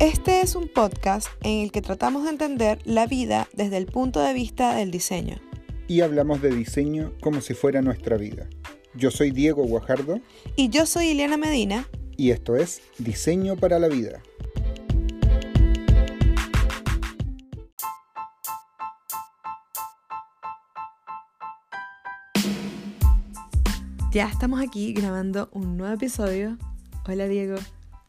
Este es un podcast en el que tratamos de entender la vida desde el punto de vista del diseño. Y hablamos de diseño como si fuera nuestra vida. Yo soy Diego Guajardo. Y yo soy Ileana Medina. Y esto es Diseño para la Vida. Ya estamos aquí grabando un nuevo episodio. Hola Diego.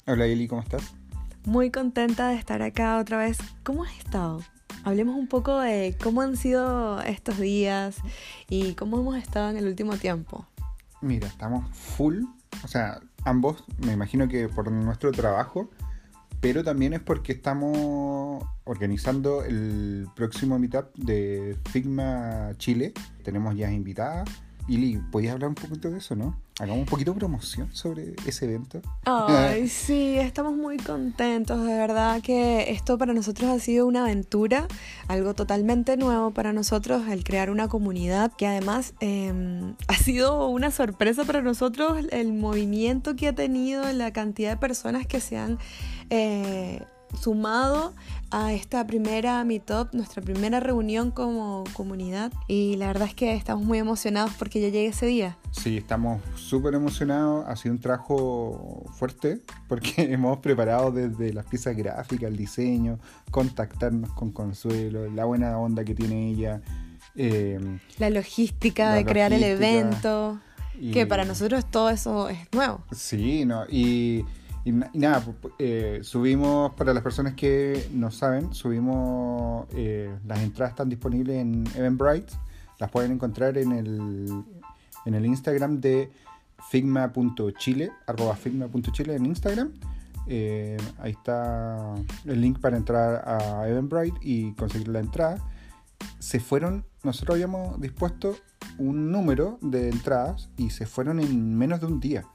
Hola Eli, ¿cómo estás? Muy contenta de estar acá otra vez. ¿Cómo has estado? Hablemos un poco de cómo han sido estos días y cómo hemos estado en el último tiempo. Mira, estamos full, o sea, ambos, me imagino que por nuestro trabajo, pero también es porque estamos organizando el próximo meetup de Figma Chile. Tenemos ya invitadas Ili, ¿podías hablar un poquito de eso, no? Hagamos un poquito de promoción sobre ese evento. Ay, sí, estamos muy contentos, de verdad que esto para nosotros ha sido una aventura, algo totalmente nuevo para nosotros, el crear una comunidad que además em, ha sido una sorpresa para nosotros el movimiento que ha tenido, la cantidad de personas que se han... Eh, sumado a esta primera Meetup, nuestra primera reunión como comunidad. Y la verdad es que estamos muy emocionados porque ya llegue ese día. Sí, estamos súper emocionados. Ha sido un trabajo fuerte porque hemos preparado desde las piezas gráficas, el diseño, contactarnos con Consuelo, la buena onda que tiene ella. Em, la logística de crear el evento. Que para nosotros todo eso es nuevo. Sí, no, y y, nada, eh, subimos, para las personas que no saben, subimos, eh, las entradas están disponibles en Eventbrite, las pueden encontrar en el, en el Instagram de figma.chile, arroba figma.chile en Instagram. Eh, ahí está el link para entrar a Eventbrite y conseguir la entrada. Se fueron, nosotros habíamos dispuesto un número de entradas y se fueron en menos de un día.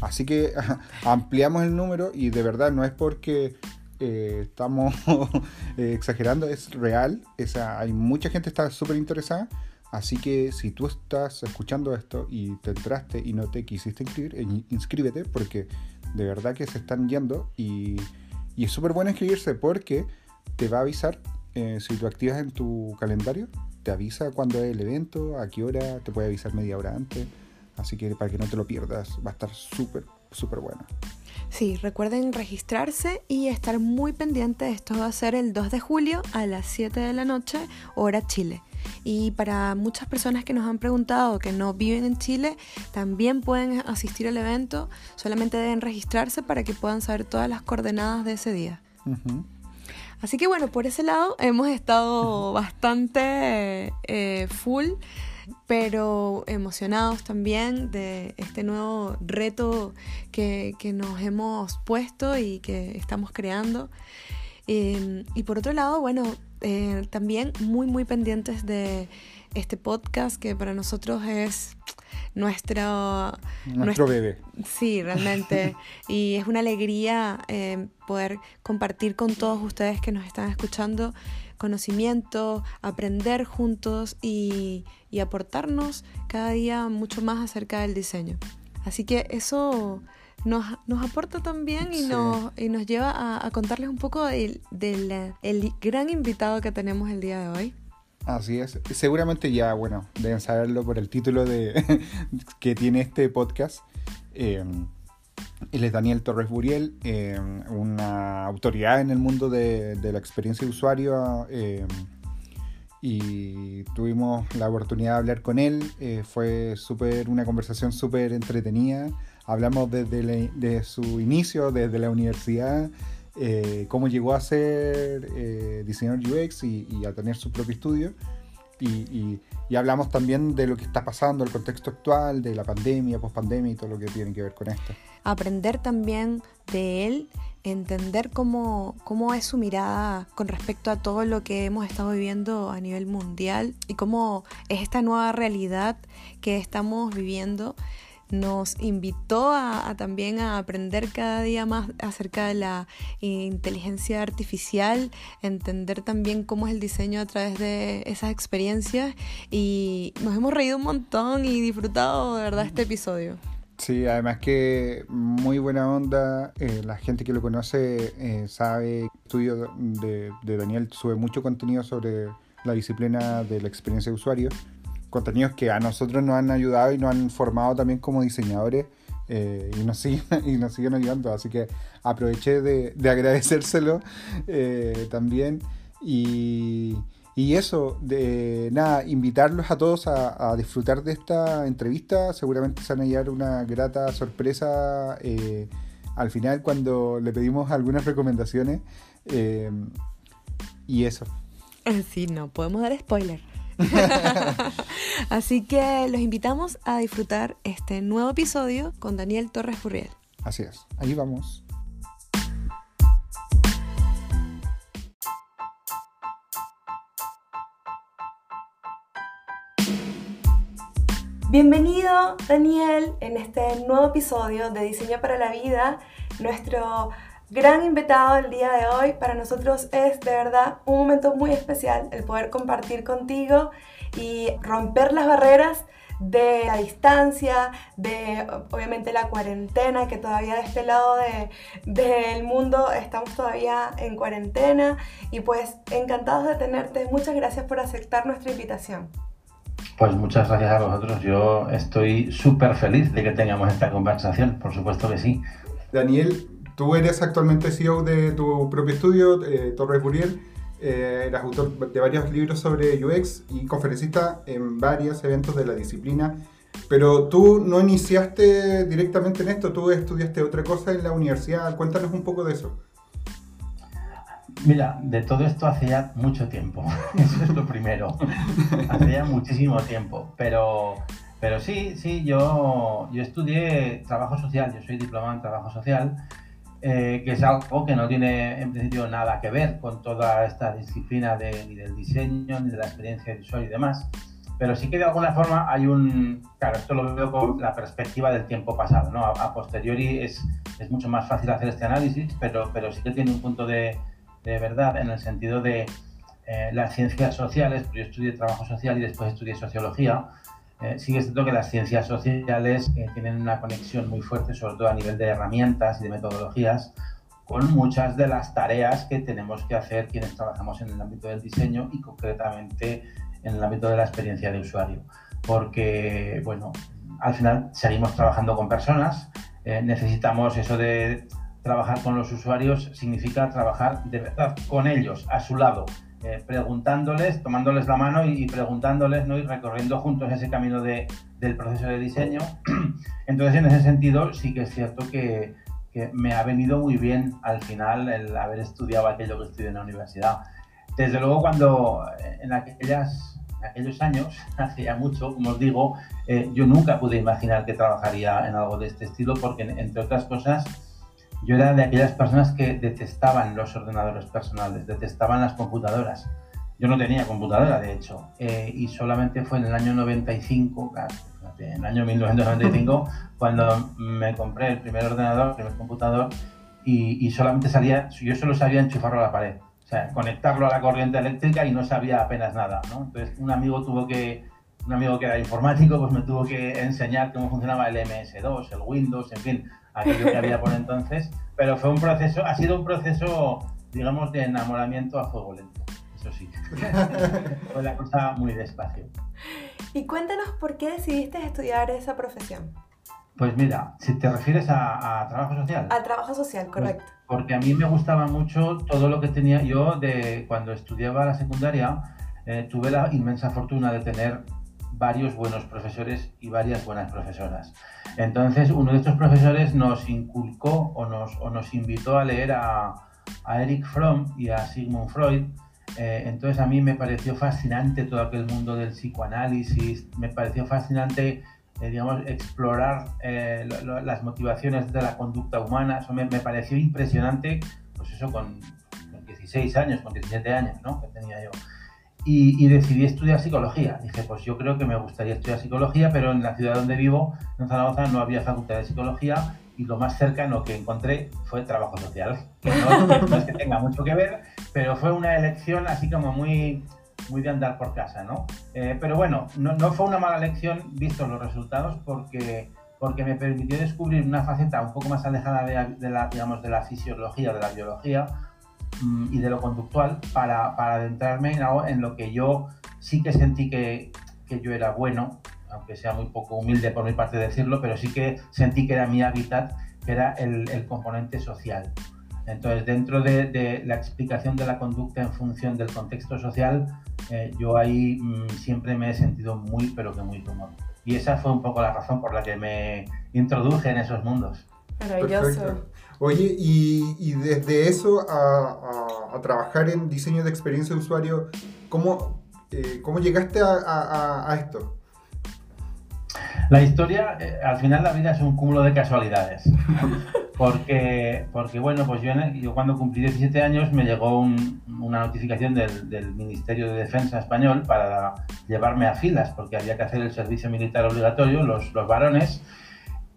Así que ampliamos el número y de verdad no es porque eh, estamos eh, exagerando, es real. hay mucha gente que está súper interesada. Así que si tú estás escuchando esto y te entraste y no te quisiste inscribir, eh, inscríbete porque de verdad que se están yendo y, y es súper bueno inscribirse porque te va a avisar si tú activas en tu calendario, te avisa cuándo es el evento, a qué hora, te puede avisar media hora antes. Así que para que no te lo pierdas, va a estar súper, súper bueno. Sí, recuerden registrarse y estar muy pendiente. Esto va a ser el 2 de julio a las 7 de la noche, hora Chile. Y para muchas personas que nos han preguntado que no viven en Chile, también pueden asistir al evento. Solamente deben registrarse para que puedan saber todas las coordenadas de ese día. Así que bueno, por ese lado hemos estado bastante eh, full pero emocionados también de este nuevo reto que, nos hemos puesto y que estamos creando. Em, y por otro lado, bueno, eh, también muy, muy pendientes de este podcast que para nosotros es nuestro... Nuestro, bebé. Sí, realmente. y es una alegría eh, poder compartir con todos ustedes que nos están escuchando conocimiento, aprender juntos y, aportarnos cada día mucho más acerca del diseño. Así que eso nos, aporta también y, nos, y nos lleva a, contarles un poco del, el gran invitado que tenemos el día de hoy. Así es. Seguramente ya, bueno, deben saberlo por el título de que tiene este podcast. Eh, él es Daniel Torres Buriel, eh, una autoridad en el mundo de, la experiencia de usuario eh, y tuvimos la oportunidad de hablar con él. Eh, fue super, una conversación súper entretenida. Hablamos desde su inicio, desde la universidad, cómo llegó a ser diseñador UX y, a tener su propio estudio. Y, y, hablamos también de lo que está pasando, el contexto actual, de la pandemia, pospandemia y todo lo que tiene que ver con esto aprender también de él, entender cómo, cómo es su mirada con respecto a todo lo que hemos estado viviendo a nivel mundial y cómo es esta nueva realidad que estamos viviendo nos invitó a, también a aprender cada día más acerca de la inteligencia artificial, entender también cómo es el diseño a través de esas experiencias y nos hemos reído un montón y disfrutado de verdad este episodio. Sí, además que muy buena onda, eh, la gente que lo conoce eh, sabe, estudio de, Daniel sube mucho contenido sobre la disciplina de la experiencia de usuario, contenidos que a nosotros nos han ayudado y nos han formado también como diseñadores eh, y, nos siguen, ayudando, así que aproveché de, de agradecérselo también y... Y eso, de nada, invitarlos a todos a, disfrutar de esta entrevista. Seguramente se van a llevar una grata sorpresa eh, al final cuando le pedimos algunas recomendaciones. Eh, y eso. Sí, no podemos dar spoiler. Así que los invitamos a disfrutar este nuevo episodio con Daniel Torres Furriel. Así es, ahí vamos. Bienvenido Daniel en este nuevo episodio de Diseño para la Vida. Nuestro gran invitado el día de hoy para nosotros es de verdad un momento muy especial el poder compartir contigo y romper las barreras de la distancia, de obviamente la cuarentena, que todavía de este lado del mundo estamos todavía en cuarentena y pues encantados de tenerte. Muchas gracias por aceptar nuestra invitación. Pues muchas gracias a vosotros. Yo estoy súper feliz de que tengamos esta conversación, por supuesto que sí. Daniel, tú eres actualmente CEO de tu propio estudio, eh, Torre Buriel. Eh, autor de varios libros sobre UX y conferencista en varios eventos de la disciplina. Pero tú no iniciaste directamente en esto, tú estudiaste otra cosa en la universidad. Cuéntanos un poco de eso. Mira, de todo esto hace mucho tiempo. Eso es lo primero. hace ya muchísimo tiempo. Pero, pero sí, sí, yo, yo estudié trabajo social. Yo soy diplomado en trabajo social, eh, que es algo que no tiene en principio nada que ver con toda esta disciplina de, ni del diseño, ni de la experiencia usuario y demás. Pero sí que de alguna forma hay un. Claro, esto lo veo con la perspectiva del tiempo pasado, ¿no? A, posteriori es, es mucho más fácil hacer este análisis, pero, pero sí que tiene un punto de de verdad en el sentido de eh, las ciencias sociales, yo estudié trabajo social y después estudié sociología, eh, sí es cierto que las ciencias sociales eh, tienen una conexión muy fuerte, sobre todo a nivel de herramientas y de metodologías, con muchas de las tareas que tenemos que hacer quienes trabajamos en el ámbito del diseño y concretamente en el ámbito de la experiencia de usuario. Porque, bueno, al final seguimos trabajando con personas, necesitamos eso de trabajar con los usuarios significa trabajar de verdad con ellos, a su lado, eh, preguntándoles, tomándoles la mano y, preguntándoles ¿no? y recorriendo juntos ese camino de, del proceso de diseño. Entonces, en ese sentido, sí que es cierto que, que, me ha venido muy bien al final el haber estudiado aquello que estudié en la universidad. Desde luego, cuando eh, en, aquellas, aquellos años, hace ya mucho, como os digo, eh, yo nunca pude imaginar que trabajaría en algo de este estilo porque, entre otras cosas, yo era de aquellas personas que detestaban los ordenadores personales, detestaban las computadoras. Yo no tenía computadora, de hecho, eh, y solamente fue en el año 95, en el año 1995, cuando me compré el primer ordenador, el primer computador, y, solamente salía, yo solo sabía enchufarlo a la pared, o sea, conectarlo a la corriente eléctrica y no sabía apenas nada, ¿no? Entonces, un amigo tuvo que, un amigo que era informático, pues me tuvo que enseñar cómo funcionaba el MS2, el Windows, en fin, aquello que había por entonces, pero fue un proceso, ha sido un proceso, digamos, de enamoramiento a fuego lento, eso sí. fue la cosa muy despacio. Y cuéntanos por qué decidiste estudiar esa profesión. Pues mira, si te refieres a, trabajo social. A trabajo social, pues correcto. porque a mí me gustaba mucho todo lo que tenía yo de cuando estudiaba la secundaria. Eh, tuve la inmensa fortuna de tener varios buenos profesores y varias buenas profesoras. Entonces, uno de estos profesores nos inculcó o nos, o nos invitó a leer a, a, Eric Fromm y a Sigmund Freud. Eh, entonces, a mí me pareció fascinante todo aquel mundo del psicoanálisis, me pareció fascinante, eh, digamos, explorar eh, las motivaciones de la conducta humana. Eso me, me, pareció impresionante, pues eso con 16 años, con 17 años, ¿no? Que tenía yo y, decidí estudiar psicología. Dije, pues yo creo que me gustaría estudiar psicología, pero en la ciudad donde vivo, en Zaragoza, no había facultad de psicología y lo más cercano que encontré fue trabajo social. Que no, es que tenga mucho que ver, pero fue una elección así como muy, muy de andar por casa, ¿no? Eh, pero bueno, no, no, fue una mala elección vistos los resultados porque porque me permitió descubrir una faceta un poco más alejada de, la, digamos, de la fisiología, de la biología y de lo conductual para, para adentrarme en, en, lo que yo sí que sentí que, que yo era bueno, aunque sea muy poco humilde por mi parte decirlo, pero sí que sentí que era mi hábitat, que era el, el componente social. Entonces, dentro de, la explicación de la conducta en función del contexto social, eh, yo ahí mm, siempre me he sentido muy, pero que muy cómodo. Y esa fue un poco la razón por la que me introduje en esos mundos. Maravilloso. Oye, y, desde eso a, trabajar en diseño de experiencia de usuario, ¿cómo, eh, cómo llegaste a, esto? La historia, eh, al final la vida es un cúmulo de casualidades. Porque, porque bueno, pues yo, yo cuando cumplí 17 años me llegó una notificación del, Ministerio de Defensa español para llevarme a filas, porque había que hacer el servicio militar obligatorio, los, los varones,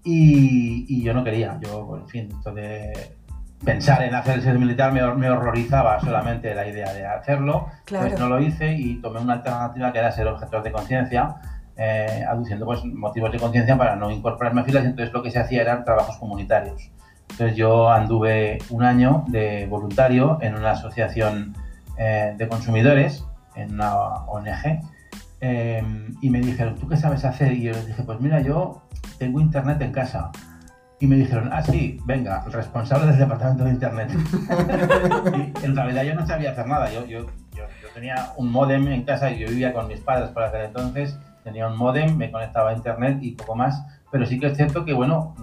y, yo no quería. Yo, en fin, esto de pensar en hacer el servicio militar me, me horrorizaba solamente la idea de hacerlo, pues no lo hice y tomé una alternativa que era ser objetor de conciencia. Eh, aduciendo pues, motivos de conciencia para no incorporarme a filas, entonces lo que se hacía eran trabajos comunitarios. Entonces yo anduve un año de voluntario en una asociación eh, de consumidores, en una ONG, em, y me dijeron, ¿tú qué sabes hacer? Y yo les dije, pues mira, yo tengo internet en casa. Y me dijeron, ah, sí, venga, responsable del departamento de internet. y en realidad yo no sabía hacer nada. Yo, yo, yo, yo, tenía un modem en casa y yo vivía con mis padres por aquel entonces. Tenía un modem, me conectaba a internet y poco más. Pero sí que es cierto que, bueno,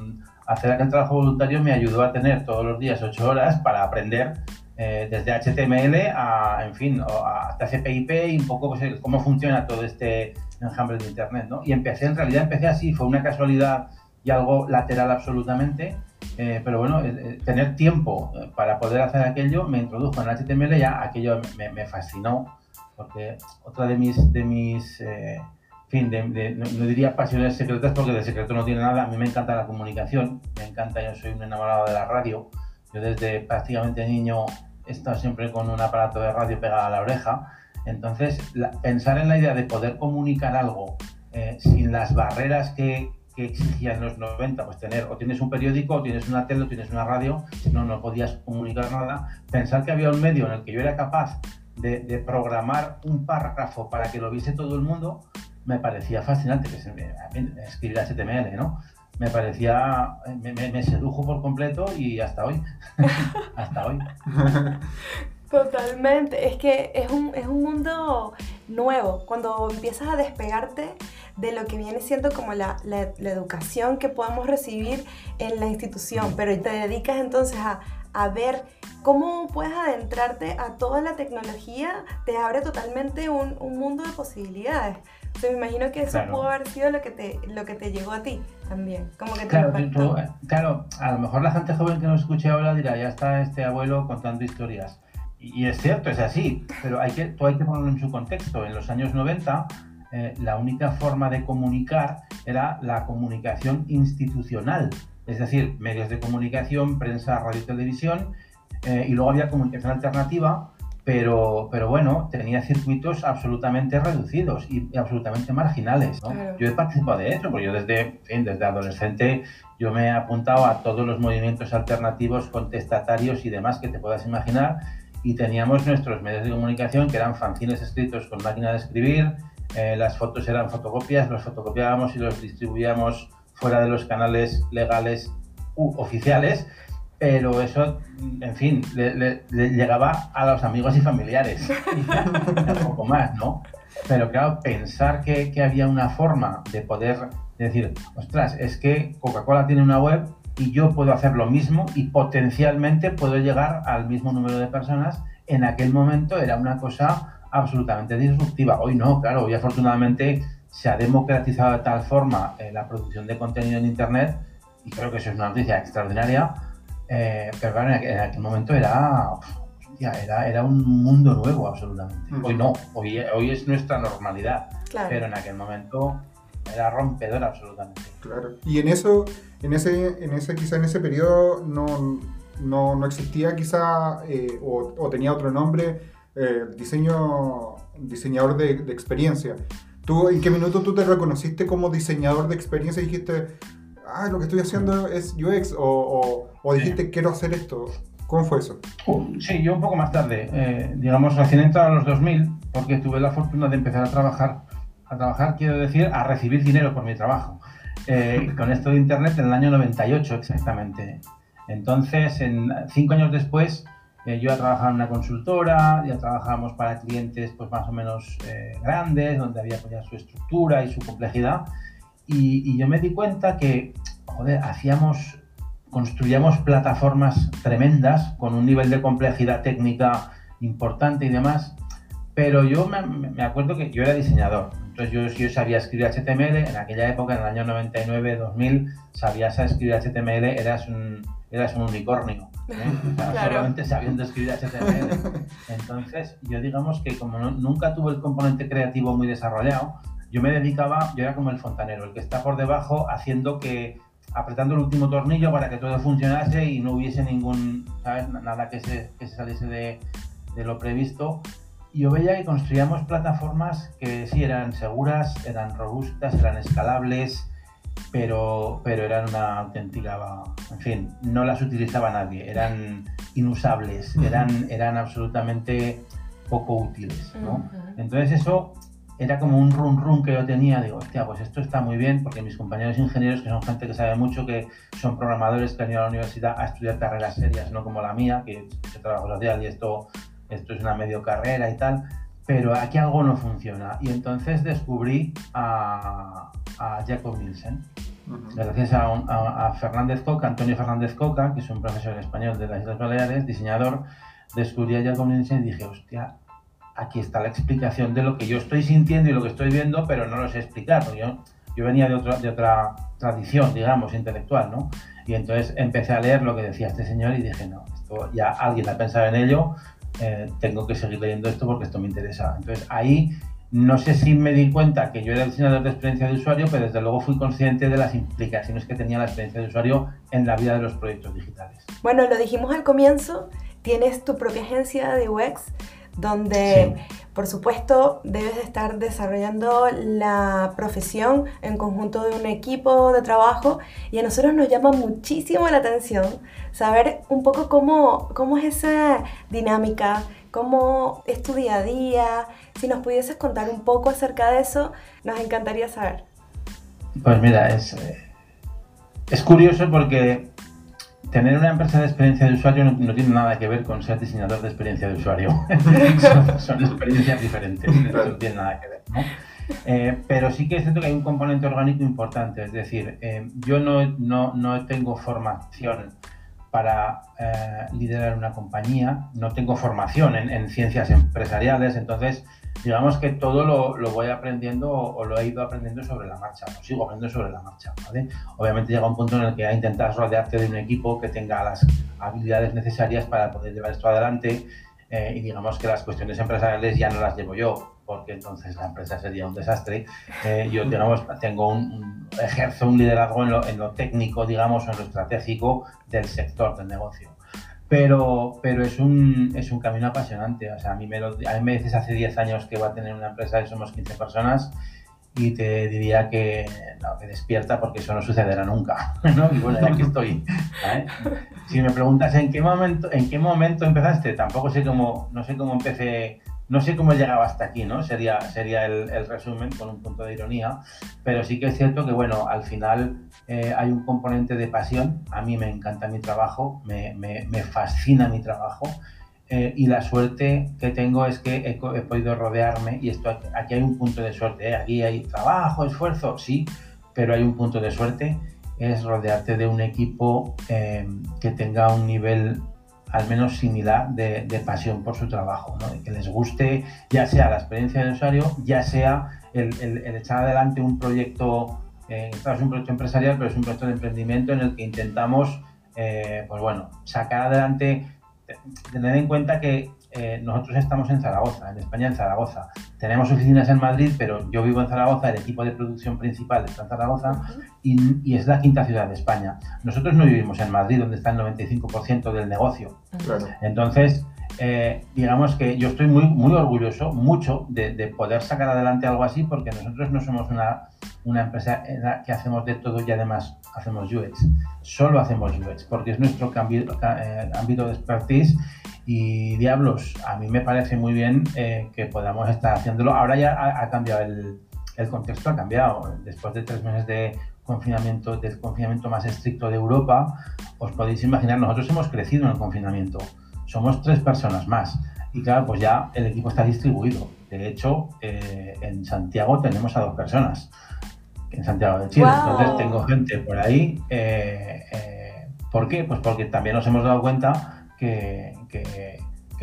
hacer aquel trabajo voluntario me ayudó a tener todos los días ocho horas para aprender eh, desde HTML a, en fin, hasta CPIP y un poco pues, cómo funciona todo este enjambre de Internet, ¿no? Y empecé, en realidad empecé así, fue una casualidad y algo lateral absolutamente, eh, pero bueno, eh, tener tiempo para poder hacer aquello me introdujo en HTML, ya aquello me, me fascinó, porque otra de mis, de mis fin, de, no, diría pasiones secretas porque de secreto no tiene nada. A mí me encanta la comunicación, me encanta, yo soy un enamorado de la radio. Yo desde prácticamente niño estado siempre con un aparato de radio pegado a la oreja. Entonces, pensar en la idea de poder comunicar algo eh, sin las barreras que, que exigían los 90, pues tener, o tienes un periódico, o tienes una tele, o tienes una radio, si no, no podías comunicar nada. Pensar que había un medio en el que yo era capaz de, programar un párrafo para que lo viese todo el mundo, me parecía fascinante, que escribir HTML, ¿no? Me parecía, me, sedujo por completo y hasta hoy, hasta hoy. Totalmente, es que es un, es un mundo nuevo, cuando empiezas a despegarte de lo que viene siendo como la, la, la, educación que podemos recibir en la institución, pero te dedicas entonces a, a ver cómo puedes adentrarte a toda la tecnología, te abre totalmente un, un mundo de posibilidades me imagino que eso pudo haber sido lo que te, lo que te llegó a ti también. Como que claro, claro, a lo mejor la gente joven que nos escuche ahora dirá, ya está este abuelo contando historias. Y, es cierto, es así, pero hay que, tú hay que ponerlo en su contexto. En los años 90, eh, la única forma de comunicar era la comunicación institucional, es decir, medios de comunicación, prensa, radio y televisión, eh, y luego había comunicación alternativa pero, pero bueno, tenía circuitos absolutamente reducidos y, absolutamente marginales. Yo he participado de eso, porque yo desde, desde adolescente yo me he apuntado a todos los movimientos alternativos, contestatarios y demás que te puedas imaginar y teníamos nuestros medios de comunicación que eran fanzines escritos con máquina de escribir, eh, las fotos eran fotocopias, los fotocopiábamos y los distribuíamos fuera de los canales legales u oficiales pero eso, en fin, le, llegaba a los amigos y familiares, un poco más, ¿no? Pero claro, pensar que, que, había una forma de poder decir, ostras, es que Coca-Cola tiene una web y yo puedo hacer lo mismo y potencialmente puedo llegar al mismo número de personas, en aquel momento era una cosa absolutamente disruptiva. Hoy no, claro, hoy afortunadamente se ha democratizado de tal forma eh, la producción de contenido en Internet y creo que eso es una noticia extraordinaria eh, pero claro, en aquel, momento era, era, era un mundo nuevo absolutamente. Hoy no, hoy, hoy es nuestra normalidad, pero en aquel momento era rompedor absolutamente. Claro. Y en eso, en ese, en ese quizá en ese periodo no, no, no existía quizá eh, o, tenía otro nombre, eh, diseño, diseñador de, experiencia. ¿Tú, ¿En qué minuto tú te reconociste como diseñador de experiencia y dijiste, ah, lo que estoy haciendo es UX o, dijiste quiero hacer esto? ¿Cómo fue eso? Uh, sí, yo un poco más tarde, eh, digamos recién entrado a los 2000, porque tuve la fortuna de empezar a trabajar, a trabajar quiero decir, a recibir dinero por mi trabajo. Eh, con esto de Internet en el año 98 exactamente. Entonces, en, cinco años después, eh, yo ya trabajaba en una consultora, ya trabajábamos para clientes pues más o menos grandes, donde había pues, ya su estructura y su complejidad. Y, y, yo me di cuenta que, joder, hacíamos construíamos plataformas tremendas con un nivel de complejidad técnica importante y demás, pero yo me, acuerdo que yo era diseñador, entonces yo, yo, sabía escribir HTML, en aquella época, en el año 99, 2000, sabías escribir HTML, eras un, eras un unicornio, ¿eh? solamente sabiendo escribir HTML. Entonces, yo digamos que como nunca tuve el componente creativo muy desarrollado, yo me dedicaba, yo era como el fontanero, el que está por debajo haciendo que apretando el último tornillo para que todo funcionase y no hubiese ningún, ¿sabes? Nada que se, que se saliese de, de, lo previsto. Y yo veía que construíamos plataformas que sí eran seguras, eran robustas, eran escalables, pero, pero eran una auténtica, en fin, no las utilizaba nadie, eran inusables, eran, eran absolutamente poco útiles, ¿no? Entonces eso era como un run run que yo tenía, digo, hostia, pues esto está muy bien, porque mis compañeros ingenieros, que son gente que sabe mucho, que son programadores que han ido a la universidad a estudiar carreras serias, no como la mía, que yo trabajo social y esto, esto es una medio carrera y tal, pero aquí algo no funciona. Y entonces descubrí a, Jacob Nielsen. Gracias a, a, Fernández Coca, Antonio Fernández Coca, que es un profesor español de las Islas Baleares, diseñador, descubrí a Jacob Nielsen y dije, hostia, aquí está la explicación de lo que yo estoy sintiendo y lo que estoy viendo, pero no lo sé explicar, porque yo, yo venía de, otra de otra tradición, digamos, intelectual, ¿no? Y entonces empecé a leer lo que decía este señor y dije, no, esto ya alguien ha pensado en ello, eh, tengo que seguir leyendo esto porque esto me interesa. Entonces ahí no sé si me di cuenta que yo era diseñador de experiencia de usuario, pero desde luego fui consciente de las implicaciones que tenía la experiencia de usuario en la vida de los proyectos digitales. Bueno, lo dijimos al comienzo, tienes tu propia agencia de UX donde por supuesto debes de estar desarrollando la profesión en conjunto de un equipo de trabajo y a nosotros nos llama muchísimo la atención saber un poco cómo, cómo es esa dinámica, cómo es tu día a día. Si nos pudieses contar un poco acerca de eso, nos encantaría saber. Pues mira, es, eh, es curioso porque tener una empresa de experiencia de usuario no, tiene nada que ver con ser diseñador de experiencia de usuario. son, experiencias diferentes, no tiene nada que ver. ¿no? Eh, pero sí que es cierto que hay un componente orgánico importante, es decir, eh, yo no, no, no, tengo formación para eh, liderar una compañía, no tengo formación en, en ciencias empresariales, entonces digamos que todo lo, voy aprendiendo o, lo he ido aprendiendo sobre la marcha, lo sigo aprendiendo sobre la marcha. Obviamente llega un punto en el que intentas rodearte de un equipo que tenga las habilidades necesarias para poder llevar esto adelante eh, y digamos que las cuestiones empresariales ya no las llevo yo, porque entonces la empresa sería un desastre. Eh, yo, digamos, tengo un, ejerzo un liderazgo en lo, en lo técnico, digamos, en lo estratégico del sector del negocio pero, pero es, un, es un camino apasionante. O sea, a mí me, lo, a mí me dices hace 10 años que voy a tener una empresa y somos 15 personas y te diría que, no, que despierta porque eso no sucederá nunca. ¿no? Y bueno, ya aquí estoy. Si me preguntas en qué momento, en qué momento empezaste, tampoco sé cómo, no sé cómo empecé no sé cómo llegaba hasta aquí, ¿no? Sería, sería el, resumen con un punto de ironía, pero sí que es cierto que, bueno, al final eh, hay un componente de pasión. A mí me encanta mi trabajo, me, fascina mi trabajo. Eh, y la suerte que tengo es que he, podido rodearme, y esto aquí hay un punto de suerte, ¿eh? aquí hay trabajo, esfuerzo, sí, pero hay un punto de suerte, es rodearte de un equipo que tenga un nivel al menos similar de, pasión por su trabajo, ¿no? que les guste ya sea la experiencia de usuario, ya sea el, echar adelante un proyecto, eh, es un proyecto empresarial, pero es un proyecto de emprendimiento en el que intentamos, eh, pues bueno, sacar adelante, tener en cuenta que eh, nosotros estamos en Zaragoza, en España en Zaragoza. Tenemos oficinas en Madrid, pero yo vivo en Zaragoza, el equipo de producción principal está en Zaragoza y, es la quinta ciudad de España. Nosotros no vivimos en Madrid, donde está el 95% del negocio. Entonces, eh, digamos que yo estoy muy, muy orgulloso, mucho, de, poder sacar adelante algo así, porque nosotros no somos una, una empresa en la que hacemos de todo y además hacemos UX. Solo hacemos UX, porque es nuestro eh, ámbito de expertise y diablos, a mí me parece muy bien eh, que podamos estar haciéndolo. Ahora ya ha, cambiado el, el, contexto, ha cambiado. Después de tres meses de confinamiento, del confinamiento más estricto de Europa, os podéis imaginar, nosotros hemos crecido en el confinamiento somos tres personas más. Y claro, pues ya el equipo está distribuido. De hecho, eh, en Santiago tenemos a dos personas, en Santiago de Chile. Entonces tengo gente por ahí. Eh, ¿Por qué? Pues porque también nos hemos dado cuenta que, que,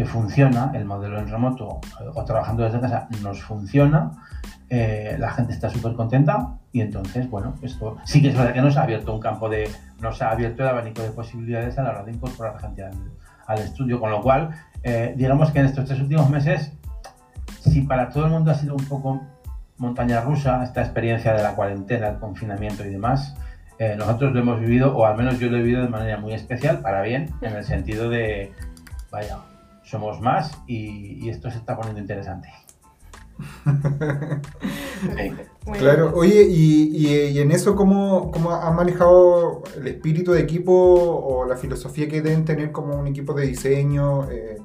funciona el modelo en remoto o trabajando desde casa, nos funciona. la gente está súper contenta y entonces, bueno, esto sí que es verdad que nos ha abierto un campo de, nos ha abierto el abanico de posibilidades a la hora de incorporar gente al, al estudio, con lo cual, eh, digamos que en estos tres últimos meses, si para todo el mundo ha sido un poco montaña rusa esta experiencia de la cuarentena, el confinamiento y demás, eh, nosotros lo hemos vivido, o al menos yo lo he vivido de manera muy especial, para bien, en el sentido de, vaya, somos más y esto se está poniendo interesante. Claro, oye, y, en eso, ¿cómo, ¿cómo, han manejado el espíritu de equipo o la filosofía que deben tener como un equipo de diseño eh,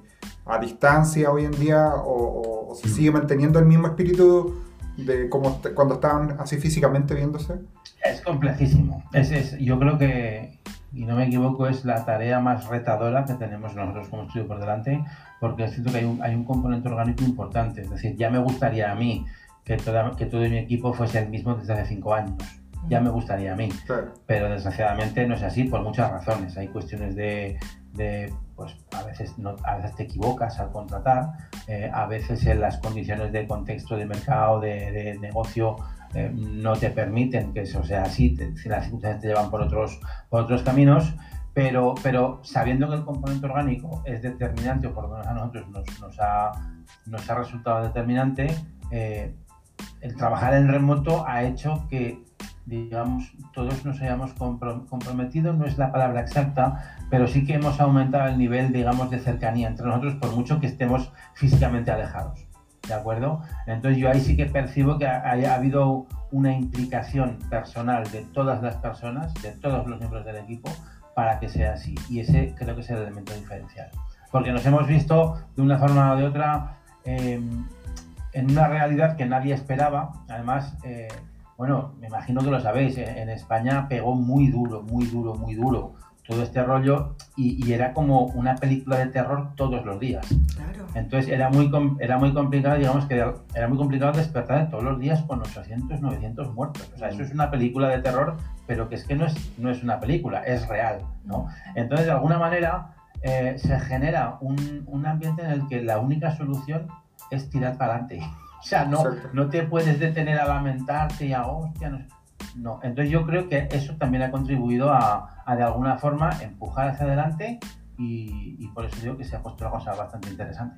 a distancia hoy en día? ¿O, si sigue manteniendo el mismo espíritu de como cuando estaban así físicamente viéndose? Es complejísimo. Es, yo creo que, y no me equivoco, es la tarea más retadora que tenemos nosotros como estudio por delante, porque es cierto que hay un, hay un componente orgánico importante. Es decir, ya me gustaría a mí que, que todo mi equipo fuese el mismo desde hace cinco años. Ya me gustaría a mí. Pero desgraciadamente no es así por muchas razones. Hay cuestiones de, de pues a veces, no, a veces te equivocas al contratar, eh, a veces en las condiciones de contexto de mercado, de, de negocio, eh, no te permiten que eso sea así, si las circunstancias te llevan por otros, por otros caminos pero, pero sabiendo que el componente orgánico es determinante, o por lo menos a nosotros nos, ha, nos ha resultado determinante, eh, el trabajar en remoto ha hecho que, digamos, todos nos hayamos comprometido, no es la palabra exacta, pero sí que hemos aumentado el nivel, digamos, de cercanía entre nosotros, por mucho que estemos físicamente alejados. ¿De acuerdo? Entonces yo ahí sí que percibo que haya habido una implicación personal de todas las personas, de todos los miembros del equipo, para que sea así. Y ese creo que es el elemento diferencial. Porque nos hemos visto de una forma o de otra em, en una realidad que nadie esperaba. Además, eh, bueno, me imagino que lo sabéis, en España pegó muy duro, muy duro, muy duro todo este rollo y, era como una película de terror todos los días. Entonces era muy, era muy complicado, digamos que era muy complicado despertar todos los días con 800, 900 muertos. O sea, eso es una película de terror, pero que es que no es, no es una película, es real, ¿no? Entonces, de alguna manera, eh, se genera un, un, ambiente en el que la única solución es tirar para adelante. O sea, no, no te puedes detener a lamentarte y a, hostia, no no. Entonces yo creo que eso también ha contribuido a, de alguna forma empujar hacia adelante y, por eso digo que se ha puesto una cosa bastante interesante.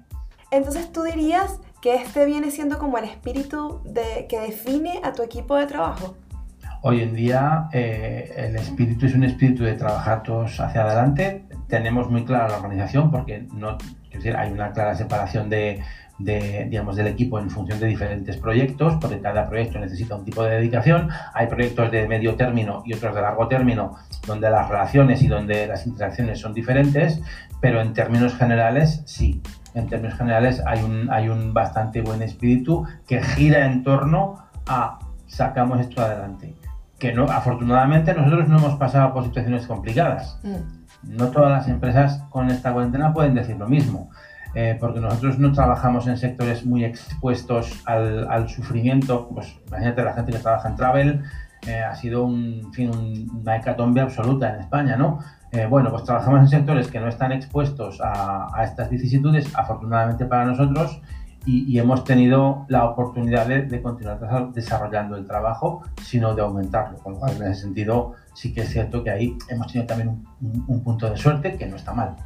Entonces tú dirías que este viene siendo como el espíritu de, que define a tu equipo de trabajo. Hoy en día eh, el espíritu es un espíritu de trabajar todos hacia adelante. Tenemos muy clara la organización porque no, decir, hay una clara separación de, de, digamos, del equipo en función de diferentes proyectos, porque cada proyecto necesita un tipo de dedicación. Hay proyectos de medio término y otros de largo término, donde las relaciones y donde las interacciones son diferentes, pero en términos generales sí. En términos generales hay un, hay un bastante buen espíritu que gira en torno a sacamos esto adelante. Que no, afortunadamente nosotros no hemos pasado por situaciones complicadas. Mm. No todas las empresas con esta cuarentena pueden decir lo mismo. Eh, porque nosotros no trabajamos en sectores muy expuestos al, sufrimiento, pues imagínate la gente que trabaja en travel, eh, ha sido un, fin, una hecatombe absoluta en España, ¿no? Eh, bueno, pues trabajamos en sectores que no están expuestos a, estas vicisitudes, afortunadamente para nosotros, y, hemos tenido la oportunidad de, continuar desarrollando el trabajo, sino de aumentarlo. Con lo cual, en ese sentido, sí que es cierto que ahí hemos tenido también un, un punto de suerte que no está mal.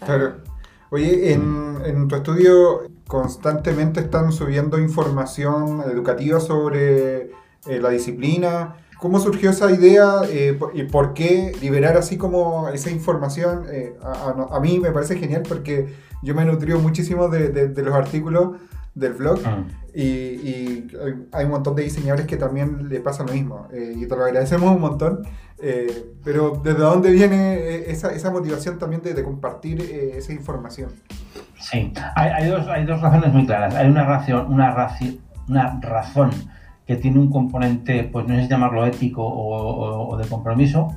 Claro. Oye, en, tu estudio constantemente están subiendo información educativa sobre eh, la disciplina. ¿Cómo surgió esa idea eh, y por qué liberar así como esa información? Eh, a, mí me parece genial porque yo me nutrió muchísimo de, los artículos del blog ah. y, hay un montón de diseñadores que también le pasa lo mismo y te lo agradecemos un montón. Pero ¿desde dónde viene esa, esa motivación también de, compartir esa información? Sí, hay, dos, hay dos razones muy claras. Hay una, una, una razón que tiene un componente, pues no sé si llamarlo ético o, de compromiso,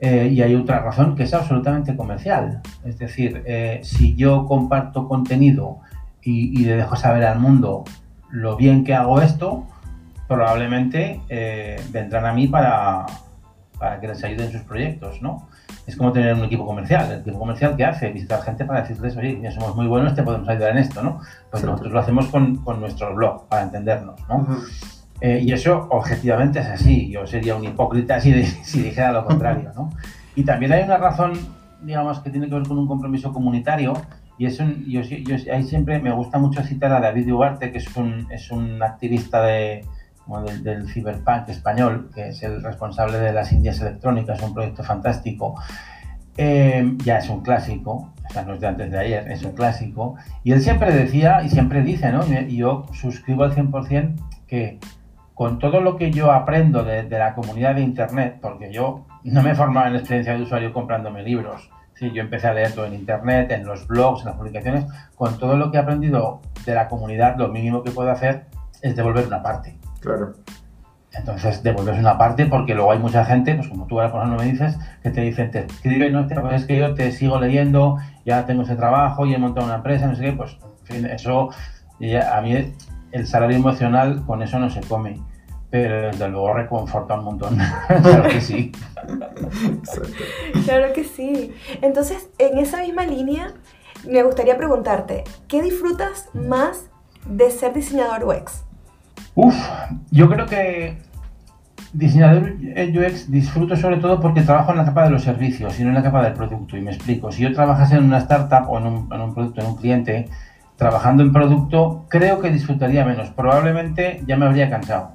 eh, y hay otra razón que es absolutamente comercial. Es decir, eh, si yo comparto contenido y, le dejo saber al mundo lo bien que hago esto, probablemente eh, vendrán a mí para, para que les ayude en sus proyectos, ¿no? Es como tener un equipo comercial. El equipo comercial que hace visitar gente para decirles, oye, somos muy buenos, te podemos ayudar en esto, ¿no? Pues nosotros lo hacemos con, con, nuestro blog, para entendernos, ¿no? Eh, y eso objetivamente es así. Yo sería un hipócrita si, si dijera lo contrario. ¿no? Y también hay una razón, digamos, que tiene que ver con un compromiso comunitario. Y es un, yo, yo, ahí siempre me gusta mucho citar a David Ugarte, que es un, es un activista de, del, del ciberpunk español, que es el responsable de las Indias Electrónicas, un proyecto fantástico. Eh, ya es un clásico, o sea, no es de antes de ayer, es un clásico. Y él siempre decía y siempre dice, ¿no? Y yo suscribo al 100% que con todo lo que yo aprendo de, la comunidad de Internet, porque yo no me he formado en experiencia de usuario comprándome libros, ¿sí? yo empecé a leer todo en Internet, en los blogs, en las publicaciones, con todo lo que he aprendido de la comunidad, lo mínimo que puedo hacer es devolver una parte. Claro. Entonces, devolves una parte porque luego hay mucha gente, pues como tú ahora por ejemplo me dices, que te dicen, te escribe, no, te, pues es que yo te sigo leyendo, ya tengo ese trabajo y he montado una empresa, no sé qué, pues en fin, eso a mí el salario emocional con eso no se come. Pero desde luego reconforta un montón. claro que sí. claro que sí. Entonces, en esa misma línea, me gustaría preguntarte, ¿qué disfrutas más de ser diseñador UX? Uf, yo creo que diseñador UX disfruto sobre todo porque trabajo en la capa de los servicios y no en la capa del producto. Y me explico, si yo trabajase en una startup o en un, en un producto, en un cliente, trabajando en producto, creo que disfrutaría menos. Probablemente ya me habría cansado.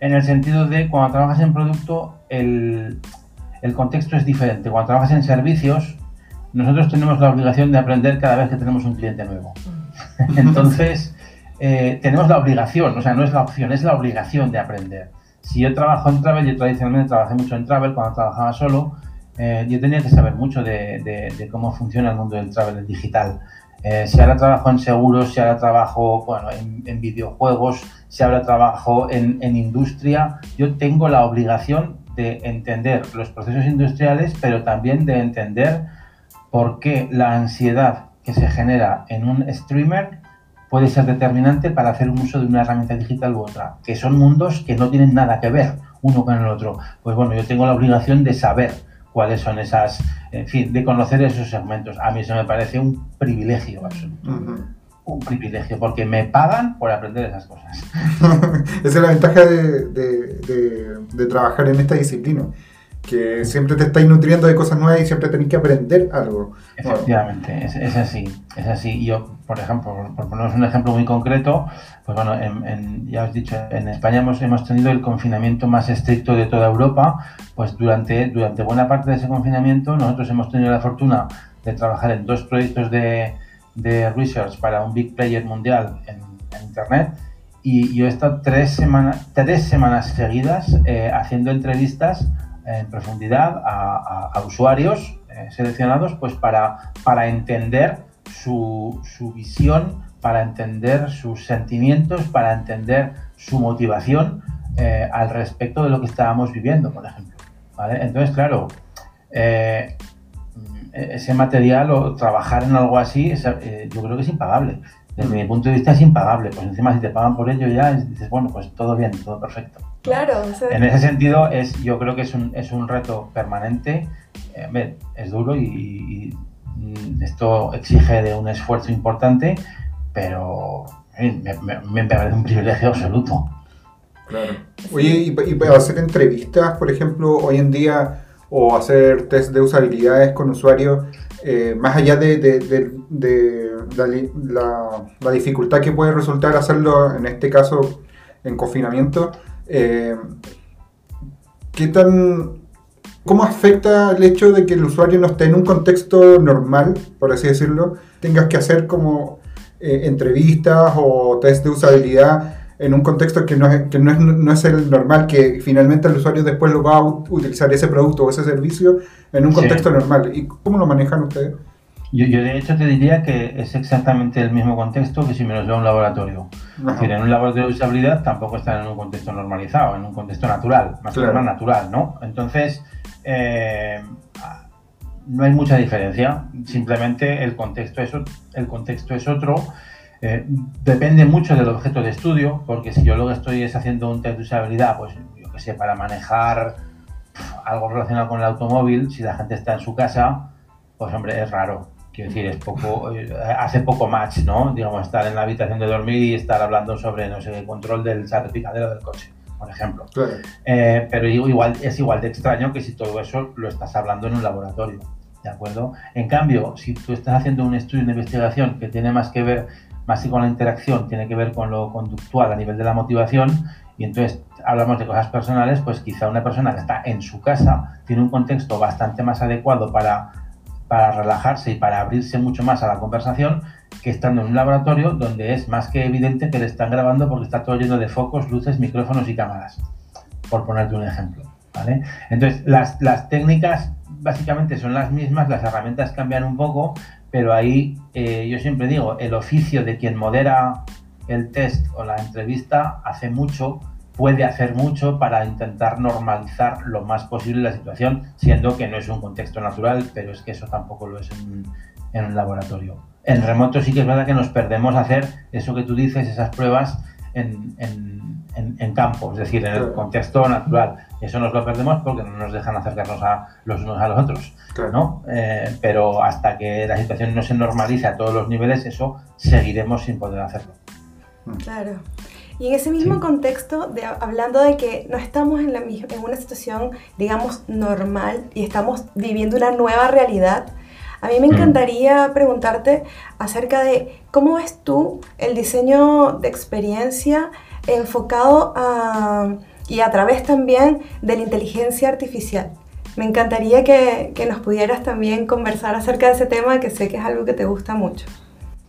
En el sentido de cuando trabajas en producto, el, contexto es diferente. Cuando trabajas en servicios, nosotros tenemos la obligación de aprender cada vez que tenemos un cliente nuevo. Entonces, eh, tenemos la obligación, o sea, no es la opción, es la obligación de aprender. Si yo trabajo en travel, yo tradicionalmente trabajé mucho en travel cuando trabajaba solo, eh, yo tenía que saber mucho de, cómo funciona el mundo del travel digital. Eh, si ahora trabajo en seguros, si ahora trabajo en, videojuegos, si ahora trabajo en, industria, yo tengo la obligación de entender los procesos industriales, pero también de entender por qué la ansiedad que se genera en un streamer puede ser determinante para hacer un uso de una herramienta digital u otra, que son mundos que no tienen nada que ver uno con el otro. Pues bueno, yo tengo la obligación de saber cuáles son esas, en fin, de conocer esos segmentos. A mí eso me parece un privilegio absoluto. Un privilegio, porque me pagan por aprender esas cosas. Esa es la ventaja de, trabajar en esta disciplina que siempre te estáis nutriendo de cosas nuevas y siempre tenéis que aprender algo. Efectivamente, es, así, es así. Yo, por ejemplo, por poneros un ejemplo muy concreto, pues bueno, ya os he dicho, en España hemos, hemos tenido el confinamiento más estricto de toda Europa, pues durante, durante buena parte de ese confinamiento nosotros hemos tenido la fortuna de trabajar en dos proyectos de, de research para un big player mundial en, Internet y yo he estado tres, semanas tres semanas seguidas eh, haciendo entrevistas en profundidad a, usuarios eh, seleccionados pues para, para entender su, su, visión, para entender sus sentimientos, para entender su motivación eh, al respecto de lo que estábamos viviendo, por ejemplo. Entonces, claro, eh, ese material o trabajar en algo así, yo creo que es impagable. Desde mi punto de vista es impagable. Pues encima si te pagan por ello ya dices, bueno, pues todo bien, todo perfecto. Claro. En ese sentido, es, yo creo que es un, es un reto permanente. Eh, es duro y, esto exige de un esfuerzo importante, pero me, me, parece un privilegio absoluto. Claro. Oye, y, y hacer entrevistas, por ejemplo, hoy en día, o hacer test de usabilidades con usuarios, eh, más allá de, de, de, la, la, dificultad que puede resultar hacerlo, en este caso, en confinamiento, eh, ¿qué tan ¿Cómo afecta el hecho de que el usuario no esté en un contexto normal, por así decirlo? Tengas que hacer como eh, entrevistas o test de usabilidad en un contexto que, no es, que no, es, no es el normal, que finalmente el usuario después lo va a utilizar ese producto o ese servicio en un contexto normal. ¿Y cómo lo manejan ustedes? Yo, yo, de hecho te diría que es exactamente el mismo contexto que si me los veo en un laboratorio. Es decir, en un laboratorio de usabilidad tampoco están en un contexto normalizado, en un contexto natural, más claro. natural, ¿no? Entonces, eh, no hay mucha diferencia, simplemente el contexto es, el contexto es otro. Eh, depende mucho del objeto de estudio, porque si yo lo que estoy es haciendo un test de usabilidad, pues yo que sé, para manejar algo relacionado con el automóvil, si la gente está en su casa, pues hombre, es raro. Quiero decir, es poco, eh, hace poco match, ¿no? Digamos, estar en la habitación de dormir y estar hablando sobre, no sé, el control del salpicadero del coche por ejemplo. Claro. Eh, pero igual, es igual de extraño que si todo eso lo estás hablando en un laboratorio. ¿De acuerdo? En cambio, si tú estás haciendo un estudio de investigación que tiene más que ver, más que con la interacción, tiene que ver con lo conductual a nivel de la motivación, y entonces hablamos de cosas personales, pues quizá una persona que está en su casa tiene un contexto bastante más adecuado para, para relajarse y para abrirse mucho más a la conversación que estando en un laboratorio donde es más que evidente que le están grabando porque está todo lleno de focos, luces, micrófonos y cámaras, por ponerte un ejemplo. ¿vale? Entonces, las, las técnicas básicamente son las mismas, las herramientas cambian un poco, pero ahí eh, yo siempre digo, el oficio de quien modera el test o la entrevista hace mucho, puede hacer mucho para intentar normalizar lo más posible la situación, siendo que no es un contexto natural, pero es que eso tampoco lo es en, en un laboratorio. En remoto sí que es verdad que nos perdemos hacer eso que tú dices, esas pruebas en, en, en campo, es decir, en el contexto natural. Eso nos lo perdemos porque no nos dejan acercarnos a los unos a los otros. ¿no? Eh, pero hasta que la situación no se normalice a todos los niveles, eso seguiremos sin poder hacerlo. Claro. Y en ese mismo sí. contexto, de, hablando de que no estamos en, la, en una situación, digamos, normal y estamos viviendo una nueva realidad, a mí me encantaría preguntarte acerca de cómo ves tú el diseño de experiencia enfocado a, y a través también de la inteligencia artificial. Me encantaría que, que, nos pudieras también conversar acerca de ese tema, que sé que es algo que te gusta mucho.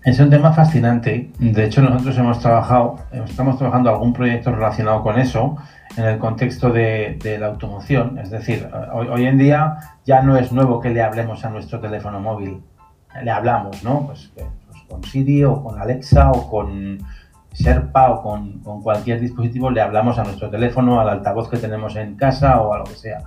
Es un tema fascinante. De hecho, nosotros hemos trabajado, estamos trabajando algún proyecto relacionado con eso en el contexto de, la automoción. Es decir, hoy, hoy, en día ya no es nuevo que le hablemos a nuestro teléfono móvil. Le hablamos, ¿no? Pues, pues con Siri o con Alexa o con Sherpa o con, con, cualquier dispositivo le hablamos a nuestro teléfono, al altavoz que tenemos en casa o a lo que sea.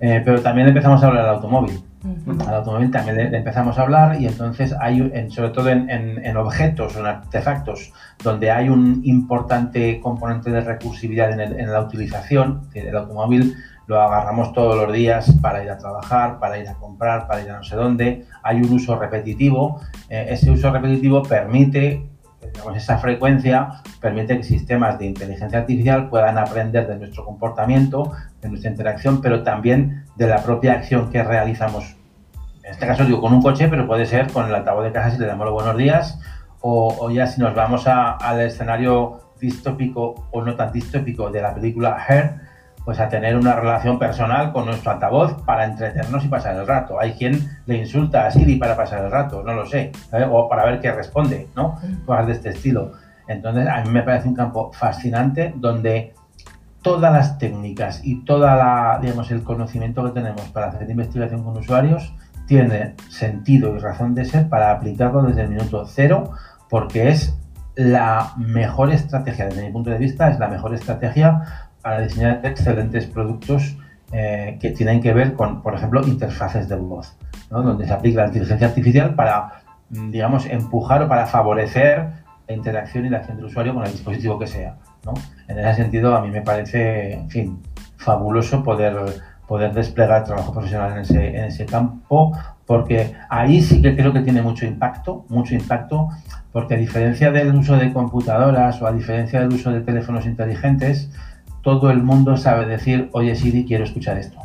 Eh, pero también empezamos a hablar al automóvil. Uh -huh. Al automóvil también le, le, empezamos a hablar y entonces hay, en, sobre todo en, en, en, objetos o en artefactos, donde hay un importante componente de recursividad en, el, en la utilización, que el automóvil lo agarramos todos los días para ir a trabajar, para ir a comprar, para ir a no sé dónde. Hay un uso repetitivo. Eh, ese uso repetitivo permite digamos, esa frecuencia permite que sistemas de inteligencia artificial puedan aprender de nuestro comportamiento, de nuestra interacción, pero también de la propia acción que realizamos. En este caso digo con un coche, pero puede ser con el altavoz de casa si le damos los buenos días, o, ya si nos vamos a, al escenario distópico o no tan distópico de la película Her, pues a tener una relación personal con nuestro altavoz para entretenernos y pasar el rato. Hay quien le insulta a Siri para pasar el rato, no lo sé, ¿sabes? o para ver qué responde, ¿no? Cosas de este estilo. Entonces, a mí me parece un campo fascinante donde todas las técnicas y toda la, digamos, el conocimiento que tenemos para hacer investigación con usuarios tiene sentido y razón de ser para aplicarlo desde el minuto cero, porque es la mejor estrategia, desde mi punto de vista, es la mejor estrategia para diseñar excelentes productos eh, que tienen que ver con, por ejemplo, interfaces de voz, donde se aplica la inteligencia artificial para, mm, digamos, empujar o para favorecer la interacción y la acción del usuario con el dispositivo que sea. En ese sentido, a mí me parece, en fin, fabuloso poder, poder desplegar trabajo profesional en ese, en ese campo, porque ahí sí que creo que tiene mucho impacto, mucho impacto, porque a diferencia del uso de computadoras o a diferencia del uso de teléfonos inteligentes, todo el mundo sabe decir, oye Siri, quiero escuchar esto.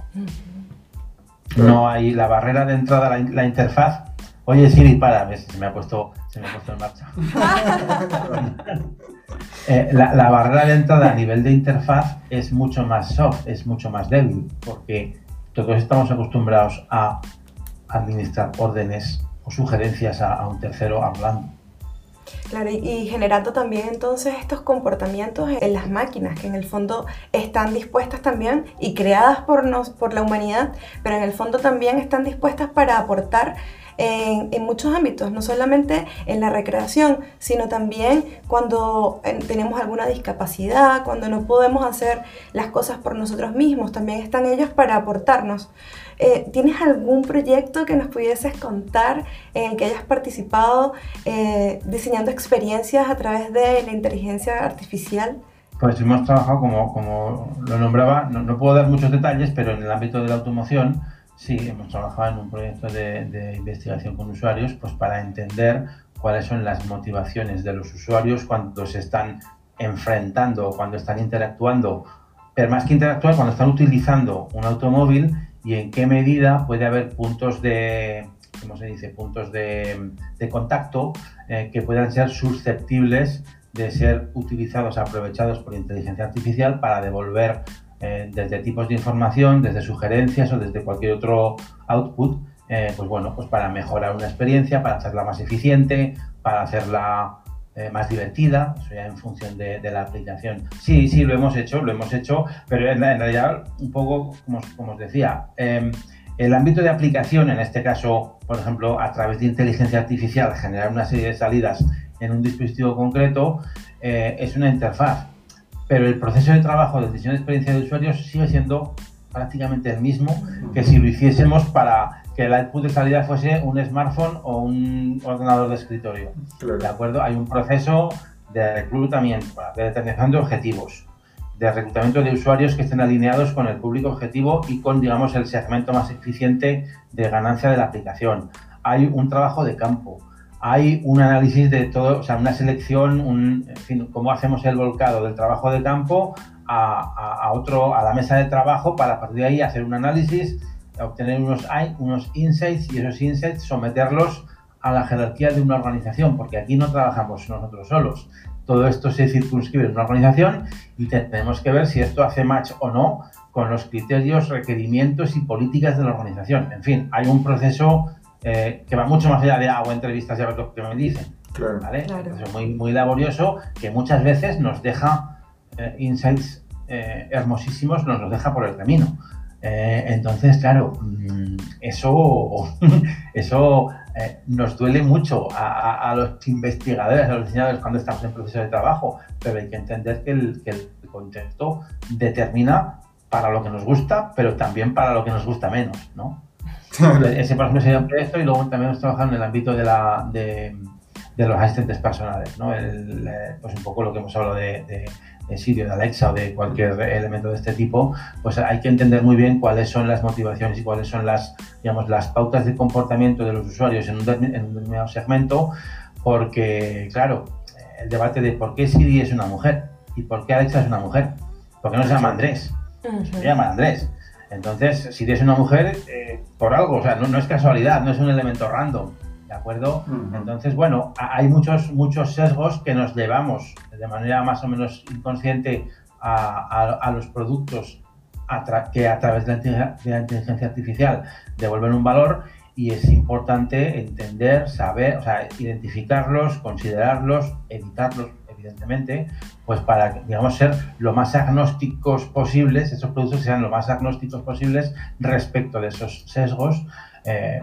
No hay la barrera de entrada, la, la interfaz. Oye Siri, para, se me ha puesto, se me ha puesto en marcha. Eh, la, barrera de entrada a nivel de interfaz es mucho más soft, es mucho más débil, porque todos estamos acostumbrados a administrar órdenes o sugerencias a, un tercero hablando. Claro, y, generando también entonces estos comportamientos en las máquinas, que en el fondo están dispuestas también y creadas por, nos, por la humanidad, pero en el fondo también están dispuestas para aportar en, muchos ámbitos, no solamente en la recreación, sino también cuando tenemos alguna discapacidad, cuando no podemos hacer las cosas por nosotros mismos, también están ellos para aportarnos. Eh, ¿Tienes algún proyecto que nos pudieses contar en el que hayas participado eh, diseñando experiencias a través de la inteligencia artificial? Pues hemos trabajado, como, como lo nombraba, no, no, puedo dar muchos detalles, pero en el ámbito de la automoción Sí, hemos trabajado en un proyecto de, investigación con usuarios pues para entender cuáles son las motivaciones de los usuarios cuando se están enfrentando o cuando están interactuando, pero más que interactuar, cuando están utilizando un automóvil y en qué medida puede haber puntos de, ¿cómo se dice?, puntos de, contacto eh, que puedan ser susceptibles de ser utilizados, aprovechados por inteligencia artificial para devolver eh, desde tipos de información, desde sugerencias o desde cualquier otro output, eh, pues bueno, pues para mejorar una experiencia, para hacerla más eficiente, para hacerla eh, más divertida, eso ya en función de, la aplicación. Sí, sí, lo hemos hecho, lo hemos hecho, pero en, realidad, un poco, como, os decía, em, el ámbito de aplicación, en este caso, por ejemplo, a través de inteligencia artificial, generar una serie de salidas en un dispositivo concreto, es una interfaz pero el proceso de trabajo de decisión de experiencia de usuarios sigue siendo prácticamente el mismo que si lo hiciésemos para que el output de salida fuese un smartphone o un ordenador de escritorio. ¿De acuerdo? Hay un proceso de reclutamiento, de determinación de objetivos, de reclutamiento de usuarios que estén alineados con el público objetivo y con, digamos, el segmento más eficiente de ganancia de la aplicación. Hay un trabajo de campo, hay un análisis de todo, o sea, una selección, un, en fin, cómo hacemos el volcado del trabajo de campo a, otro, a la mesa de trabajo para a partir de ahí hacer un análisis, obtener unos, unos insights y esos insights someterlos a la jerarquía de una organización, porque aquí no trabajamos nosotros solos. Todo esto se circunscribe en una organización y tenemos que ver si esto hace match o no con los criterios, requerimientos y políticas de la organización. En fin, hay un proceso eh, que va mucho más allá de hago entrevistas y a ver lo que me dicen. Claro. ¿vale? Es muy, muy laborioso que muchas veces nos deja eh, insights eh, hermosísimos, nos los deja por el camino. entonces, claro, mm, eso, eso nos duele mucho a, los investigadores, a los diseñadores cuando estamos en proceso de trabajo, pero hay que entender que el, que el contexto determina para lo que nos gusta, pero también para lo que nos gusta menos, ¿no? Ese, por ejemplo, sería un proyecto y luego también hemos trabajado en el ámbito de, la, de, los asistentes personales, ¿no? Eh, pues un poco lo que hemos hablado de, de, de, Siri, de Alexa o de cualquier elemento de este tipo, pues hay que entender muy bien cuáles son las motivaciones y cuáles son las, digamos, las pautas de comportamiento de los usuarios en un, en un determinado segmento, porque, claro, el debate de por qué Siri es una mujer y por qué Alexa es una mujer, ¿por qué no se llama Andrés? Se llama Andrés. Entonces, si eres una mujer, eh, por algo, o sea, no, es casualidad, no es un elemento random, ¿de acuerdo? Entonces, bueno, hay muchos, muchos sesgos que nos llevamos de manera más o menos inconsciente a, los productos que a través de la, inteligencia artificial devuelven un valor y es importante entender, saber, o sea, identificarlos, considerarlos, evitarlos evidentemente, pues para, digamos, ser lo más agnósticos posibles, esos productos sean lo más agnósticos posibles respecto de esos sesgos, eh,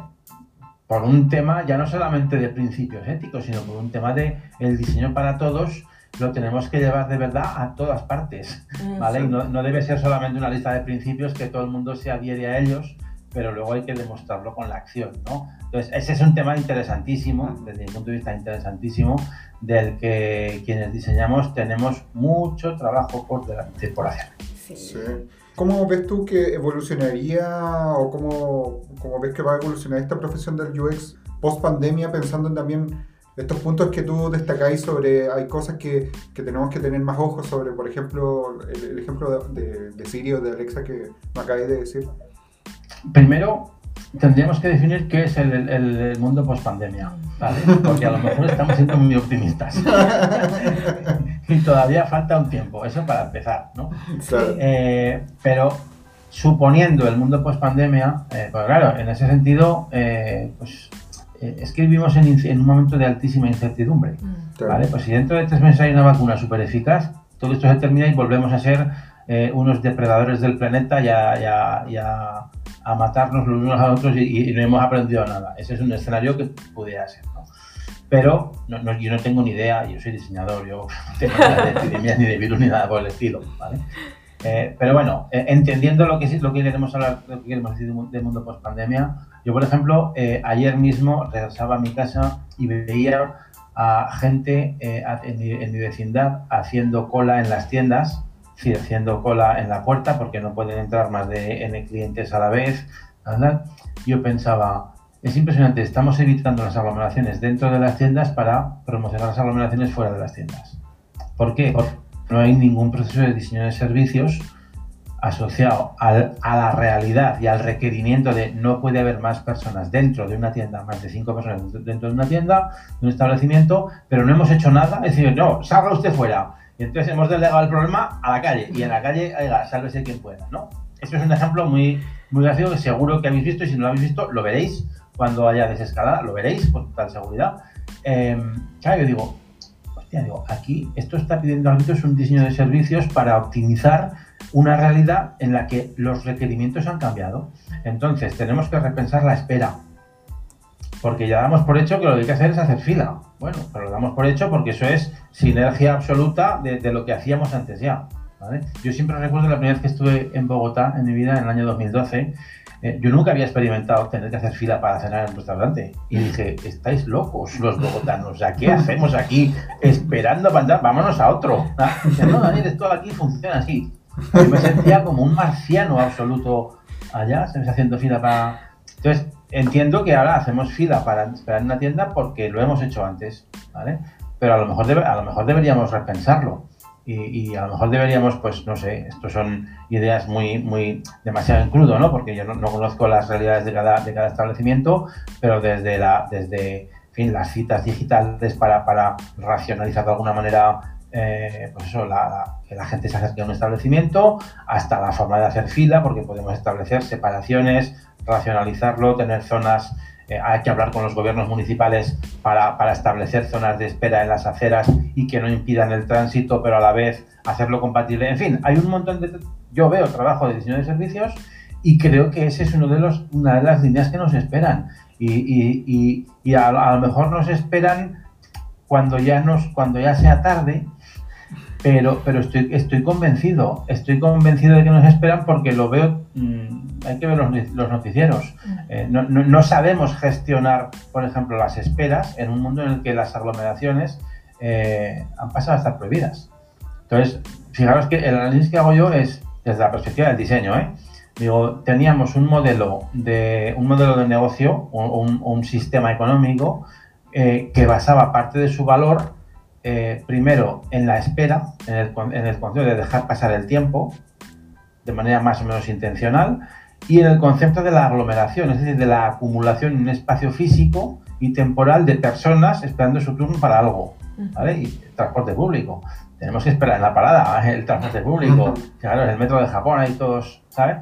por un tema ya no solamente de principios éticos, sino por un tema de el diseño para todos, lo tenemos que llevar de verdad a todas partes, ¿vale? Y no, no, debe ser solamente una lista de principios que todo el mundo se adhiere a ellos, pero luego hay que demostrarlo con la acción, ¿no? Entonces, ese es un tema interesantísimo, desde mi punto de vista interesantísimo, del que quienes diseñamos tenemos mucho trabajo por delante por hacer. Sí. ¿Cómo ves tú que evolucionaría o cómo, cómo, ves que va a evolucionar esta profesión del UX post pandemia, pensando en también estos puntos que tú destacáis sobre, hay cosas que, que tenemos que tener más ojos sobre, por ejemplo, el, ejemplo de, de, Siri o de Alexa que me acabáis de decir? Primero, tendríamos que definir qué es el, el, mundo post pandemia, ¿vale? Porque a lo mejor estamos siendo muy optimistas. y todavía falta un tiempo, eso para empezar, ¿no? Eh, pero suponiendo el mundo post pandemia, eh, pues claro, en ese sentido, eh, pues es que vivimos en, un momento de altísima incertidumbre, mm. ¿vale? Pues si dentro de tres meses hay una vacuna súper eficaz, todo esto se termina y volvemos a ser unos depredadores del planeta y a, a, matarnos los unos a los otros y, no hemos aprendido nada. Ese es un escenario que pudiera ser, ¿no? Pero no, yo no tengo ni idea, yo soy diseñador, yo no tengo nada de epidemias, ni de virus, ni nada por el estilo, ¿vale? Eh, pero bueno, eh, entendiendo lo que, lo que queremos hablar, lo que queremos decir del mundo post pandemia, yo por ejemplo, eh, ayer mismo regresaba a mi casa y veía a gente en, mi, vecindad haciendo cola en las tiendas, sí, haciendo cola en la puerta porque no pueden entrar más de N clientes a la vez, ¿verdad? Yo pensaba, es impresionante, estamos evitando las aglomeraciones dentro de las tiendas para promocionar las aglomeraciones fuera de las tiendas. ¿Por qué? Porque no hay ningún proceso de diseño de servicios asociado a la realidad y al requerimiento de no puede haber más personas dentro de una tienda, más de cinco personas dentro de una tienda, de un establecimiento, pero no hemos hecho nada, es decir, no, salga usted fuera. Y entonces hemos delegado el problema a la calle y en la calle, oiga, sálvese quien pueda, ¿no? Esto es un ejemplo muy, muy gracioso que seguro que habéis visto y si no lo habéis visto, lo veréis cuando haya desescalada, lo veréis con total seguridad. Eh, yo digo, hostia, digo, aquí esto está pidiendo es un diseño de servicios para optimizar una realidad en la que los requerimientos han cambiado. Entonces, tenemos que repensar la espera. Porque ya damos por hecho que lo que hay que hacer es hacer fila. Bueno, pero lo damos por hecho porque eso es sinergia absoluta de, lo que hacíamos antes ya. Yo siempre recuerdo la primera vez que estuve en Bogotá en mi vida, en el año 2012, eh, yo nunca había experimentado tener que hacer fila para cenar en un restaurante. Y dije, estáis locos los bogotanos, ¿ya qué hacemos aquí esperando para andar? Vámonos a otro. Ah, no, Daniel, esto aquí funciona así. Yo me sentía como un marciano absoluto allá, se me haciendo fila para... Entonces, entiendo que ahora hacemos fila para esperar en una tienda porque lo hemos hecho antes, ¿vale? Pero a lo mejor, a lo mejor deberíamos repensarlo y, a lo mejor deberíamos, pues no sé, esto son ideas muy, muy demasiado en crudo, ¿no? Porque yo no, conozco las realidades de cada, de cada establecimiento, pero desde la, desde, fin, las citas digitales para, para racionalizar de alguna manera eh, pues eso, la, que la gente se acerque a un establecimiento, hasta la forma de hacer fila, porque podemos establecer separaciones, racionalizarlo, tener zonas eh, hay que hablar con los gobiernos municipales para, para, establecer zonas de espera en las aceras y que no impidan el tránsito, pero a la vez hacerlo compatible. En fin, hay un montón de... Yo veo trabajo de diseño de servicios y creo que ese es uno de los, una de las líneas que nos esperan. Y, y, y, a, a, lo mejor nos esperan cuando ya, nos, cuando ya sea tarde, pero, pero estoy, estoy convencido, estoy convencido de que nos esperan porque lo veo... Mm, hay que ver los, noticieros. Mm. Eh, no, sabemos gestionar, por ejemplo, las esperas en un mundo en el que las aglomeraciones eh, han pasado a estar prohibidas. Entonces, fijaros que el análisis que hago yo es desde la perspectiva del diseño. ¿eh? Digo, teníamos un modelo de, un modelo de negocio, un, un sistema económico que basaba parte de su valor primero en la espera, en el, en el concepto de dejar pasar el tiempo, de manera más o menos intencional, y en el concepto de la aglomeración, es decir, de la acumulación en un espacio físico y temporal de personas esperando su turno para algo, ¿vale? Y transporte público. Tenemos que esperar en la parada el transporte público, claro, en el metro de Japón hay todos, ¿sabes?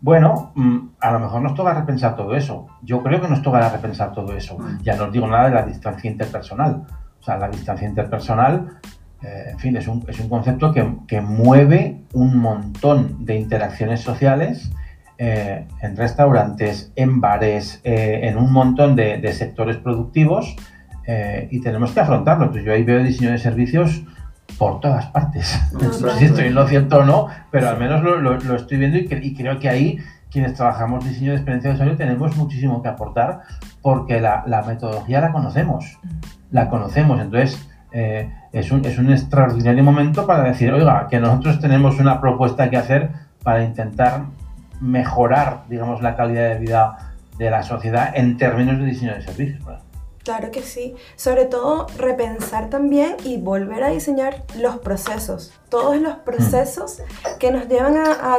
Bueno, mm, a lo mejor nos toca repensar todo eso. Yo creo que nos toca repensar todo eso. Ya no os digo nada de la distancia interpersonal. O sea, la distancia interpersonal, eh, en fin, es un, es un concepto que, que, mueve un montón de interacciones sociales eh, en restaurantes, en bares, eh, en un montón de, sectores productivos y tenemos que afrontarlo. Entonces yo ahí veo diseño de servicios por todas partes. No sé si estoy en lo cierto o no, pero al menos lo, estoy viendo y, creo que ahí quienes trabajamos diseño de experiencia de usuario tenemos muchísimo que aportar porque la, metodología la conocemos, la conocemos. Entonces es, un, es un extraordinario momento para decir, oiga, que nosotros tenemos una propuesta que hacer para intentar mejorar, digamos, la calidad de vida de la sociedad en términos de diseño de servicios. Claro que sí. Sobre todo repensar también y volver a diseñar los procesos. Todos los procesos que nos llevan a,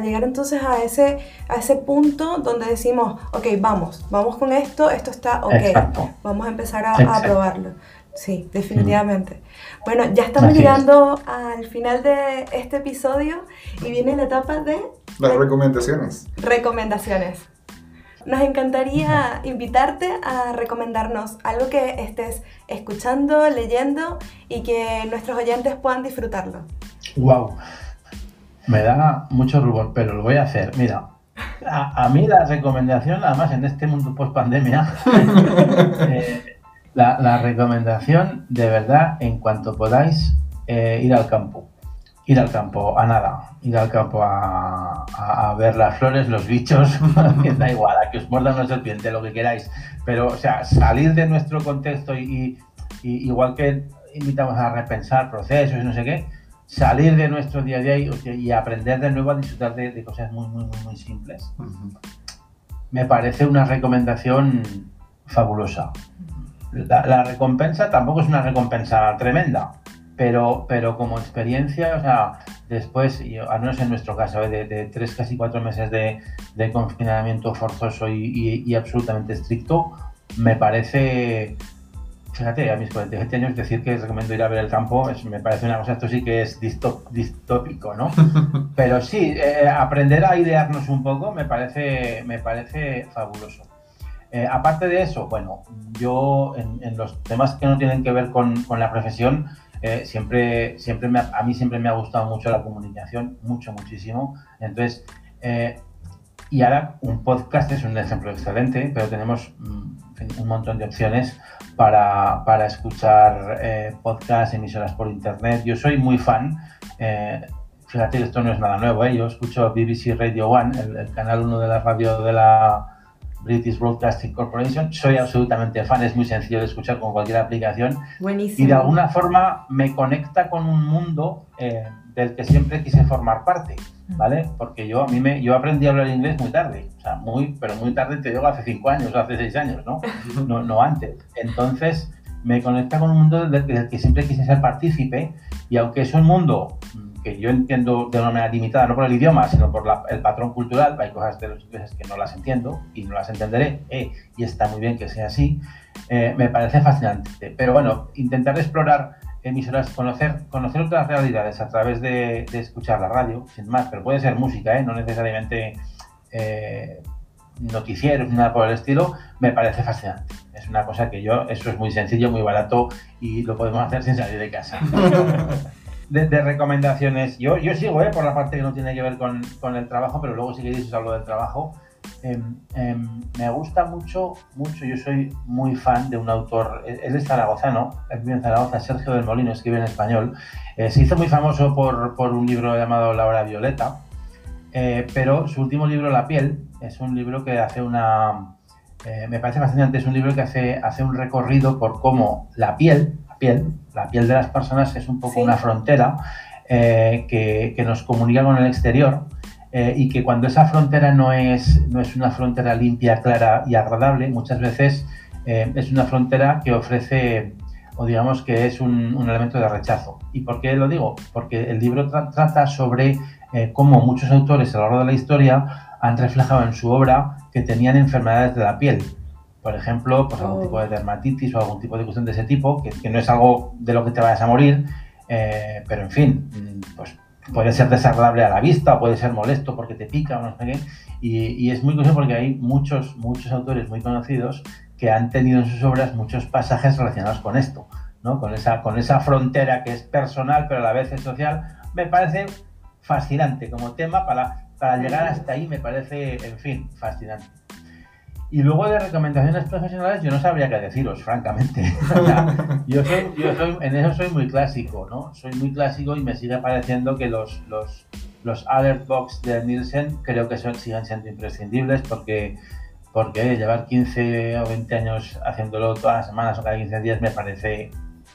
llegar entonces a ese, a ese punto donde decimos, ok, vamos, vamos con esto, esto está ok, vamos a empezar a, probarlo. Sí, definitivamente. Bueno, ya estamos llegando al final de este episodio y viene la etapa de... Las recomendaciones. Recomendaciones. Nos encantaría invitarte a recomendarnos algo que estés escuchando, leyendo y que nuestros oyentes puedan disfrutarlo. ¡Wow! Me da mucho rubor, pero lo voy a hacer. Mira, a, mí la recomendación, además en este mundo post pandemia, eh, la, recomendación de verdad, en cuanto podáis, eh, ir al campo. Ir al campo, a nada. Ir al campo a, ver las flores, los bichos, da igual, a que os muerda una serpiente, lo que queráis. Pero, o sea, salir de nuestro contexto y, igual que invitamos a repensar procesos y no sé qué, salir de nuestro día a día y, aprender de nuevo a disfrutar de, cosas muy, muy, muy simples. Me parece una recomendación fabulosa. La, recompensa tampoco es una recompensa tremenda, pero, pero como experiencia, o sea, después, al menos en nuestro caso, ¿eh? de, tres, casi cuatro meses de, confinamiento forzoso y, absolutamente estricto, me parece fíjate, a mis 47 años decir que recomiendo ir a ver el campo me parece una cosa, esto sí que es distópico, ¿no? Pero sí, eh, aprender a idearnos un poco me parece, me parece fabuloso. Eh, aparte de eso, bueno, yo en, los temas que no tienen que ver con, con la profesión, eh, siempre, siempre a mí siempre me ha gustado mucho la comunicación, mucho, muchísimo. Entonces, y ahora un podcast es un ejemplo excelente, pero tenemos mm, un montón de opciones para, para escuchar eh, podcasts, emisoras por internet. Yo soy muy fan. Eh, fíjate, esto no es nada nuevo. ¿eh? Yo escucho BBC Radio One, el, canal 1 de la radio de la British Broadcasting Corporation. Soy absolutamente fan, es muy sencillo de escuchar con cualquier aplicación. Buenísimo. Y de alguna forma me conecta con un mundo eh, del que siempre quise formar parte. ¿vale? Porque yo a mí me, yo aprendí a hablar inglés muy tarde, o sea, muy, pero muy tarde te digo hace cinco años, hace seis años, ¿no? No, no antes. Entonces me conecta con un mundo del que, siempre quise ser partícipe y aunque es un mundo que yo entiendo de una manera limitada, no por el idioma, sino por el patrón cultural, hay cosas de los ingleses que no las entiendo y no las entenderé, eh, y está muy bien que sea así, eh, me parece fascinante. Pero bueno, intentar explorar emisoras, conocer, conocer otras realidades a través de, escuchar la radio, sin más, pero puede ser música, ¿eh? no necesariamente eh, noticieros, nada por el estilo, me parece fascinante. Es una cosa que yo, eso es muy sencillo, muy barato y lo podemos hacer sin salir de casa. de, recomendaciones, yo, yo sigo ¿eh? por la parte que no tiene que ver con, con el trabajo, pero luego si queréis os hablo del trabajo. Em, em, me gusta mucho, mucho, yo soy muy fan de un autor, él es zaragozano, vive en Zaragoza, Sergio del Molino, escribe en español, eh, se hizo muy famoso por, por, un libro llamado La hora violeta, eh, pero su último libro, La piel, es un libro que hace una, eh, me parece fascinante, es un libro que hace, hace un recorrido por cómo la piel, la piel, la piel de las personas es un poco una frontera que, que nos comunica con el exterior eh, y que cuando esa frontera no es, no es una frontera limpia, clara y agradable, muchas veces eh, es una frontera que ofrece o digamos que es un, un, elemento de rechazo. ¿Y por qué lo digo? Porque el libro trata sobre eh, cómo muchos autores a lo largo de la historia han reflejado en su obra que tenían enfermedades de la piel. Por ejemplo, pues algún tipo de oh. dermatitis o algún tipo de cuestión de ese tipo, que, que no es algo de lo que te vayas a morir, pero en fin, pues puede ser desagradable a la vista, puede ser molesto porque te pica o no sé qué. Y, es muy curioso porque hay muchos, muchos autores muy conocidos que han tenido en sus obras muchos pasajes relacionados con esto, ¿no? con, esa, con esa frontera que es personal pero a la vez es social. Me parece fascinante como tema para, para llegar hasta ahí, me parece, en fin, fascinante. Y luego de recomendaciones profesionales, yo no sabría qué deciros, francamente. yo, soy, yo soy, en eso soy muy clásico, ¿no? Soy muy clásico y me sigue pareciendo que los, los, los alert box de Nielsen creo que son, siguen siendo imprescindibles porque, porque llevar 15 o 20 años haciéndolo todas las semanas o cada 15 días me parece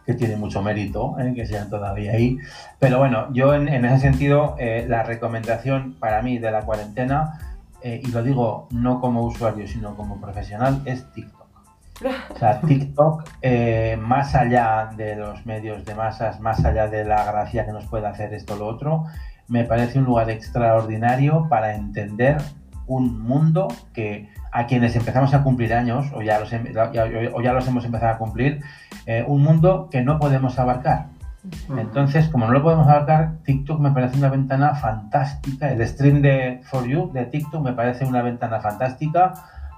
que tiene mucho mérito ¿eh? que sean todavía ahí. Pero bueno, yo en, ese sentido, eh, la recomendación para mí de la cuarentena eh, y lo digo no como usuario, sino como profesional, es TikTok. O sea, TikTok, eh, más allá de los medios de masas, más allá de la gracia que nos puede hacer esto o lo otro, me parece un lugar extraordinario para entender un mundo que a quienes empezamos a cumplir años, o ya los, o ya los hemos empezado a cumplir, eh, un mundo que no podemos abarcar. Entonces, como no lo podemos abarcar, TikTok me parece una ventana fantástica. El stream de For You de TikTok me parece una ventana fantástica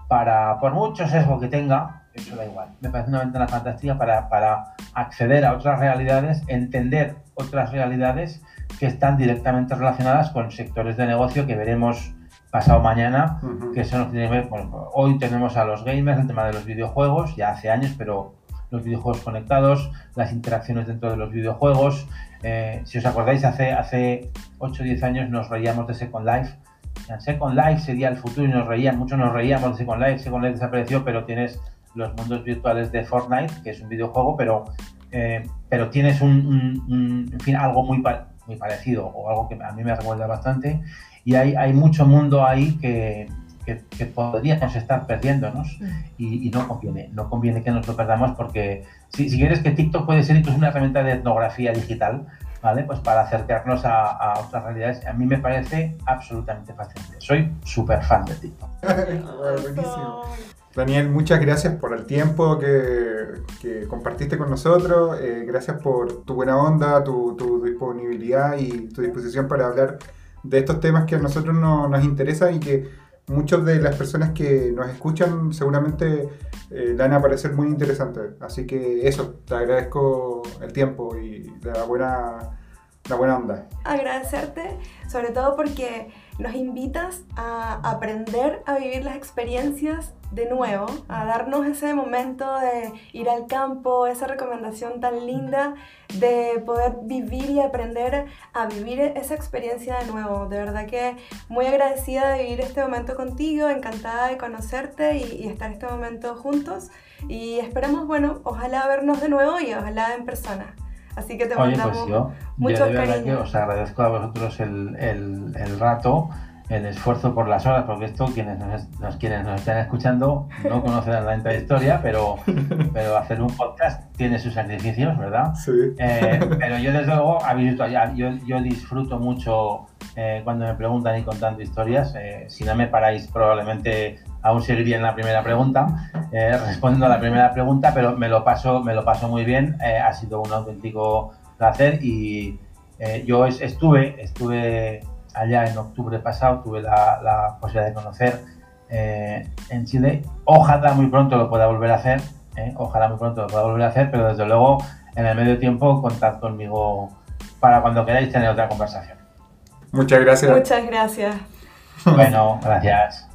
para, por mucho sesgo que tenga, eso da igual. Me parece una ventana fantástica para, para acceder a otras realidades, entender otras realidades que están directamente relacionadas con sectores de negocio que veremos pasado mañana, que nos tiene que hoy tenemos a los gamers, el tema de los videojuegos, ya hace años, pero los videojuegos conectados, las interacciones dentro de los videojuegos. Eh, si os acordáis, hace, hace 8 o 10 años nos reíamos de Second Life. Second Life sería el futuro y nos reían, muchos nos reíamos de Second Life. Second Life desapareció, pero tienes los mundos virtuales de Fortnite, que es un videojuego, pero, eh, pero tienes un, en fin, algo muy, muy parecido o algo que a mí me recuerda bastante y hay, hay mucho mundo ahí que, que, podríamos estar perdiéndonos mm. y, no conviene, no conviene que nos lo perdamos porque si, si quieres que TikTok puede ser incluso una herramienta de etnografía digital, ¿vale? Pues para acercarnos a, otras realidades, a mí me parece absolutamente fascinante. Soy súper fan de TikTok. buenísimo. Daniel, muchas gracias por el tiempo que, que compartiste con nosotros. Eh, gracias por tu buena onda, tu, tu disponibilidad y tu disposición para hablar de estos temas que a nosotros no, nos interesan y que muchas de las personas que nos escuchan seguramente eh, van a parecer muy interesantes. Así que eso, te agradezco el tiempo y la buena, la buena onda. Agradecerte, sobre todo porque nos invitas a aprender a vivir las experiencias de nuevo, a darnos ese momento de ir al campo, esa recomendación tan linda de poder vivir y aprender a vivir esa experiencia de nuevo. De verdad que muy agradecida de vivir este momento contigo, encantada de conocerte y, estar este momento juntos. Y esperamos, bueno, ojalá vernos de nuevo y ojalá en persona. Así que te pues mandamos yo, muchos cariños. Os agradezco a vosotros el, el, el rato el esfuerzo por las horas, porque esto quienes nos, quienes nos están escuchando no conocen la de historia, pero, pero hacer un podcast tiene sus sacrificios, ¿verdad? Sí. Eh, pero yo desde luego, habéis visto, yo, yo disfruto mucho eh, cuando me preguntan y contando historias. Eh, si no me paráis, probablemente aún seguiría en la primera pregunta, respondiendo a la primera pregunta, pero me lo paso, me lo paso muy bien. ha sido un auténtico placer y yo estuve, estuve allá en octubre pasado tuve la, posibilidad de conocer eh, en Chile. Ojalá muy pronto lo pueda volver a hacer, eh, ojalá muy pronto lo pueda volver a hacer, pero desde luego en el medio tiempo contad conmigo para cuando queráis tener otra conversación. Muchas gracias. Muchas gracias. Bueno, gracias.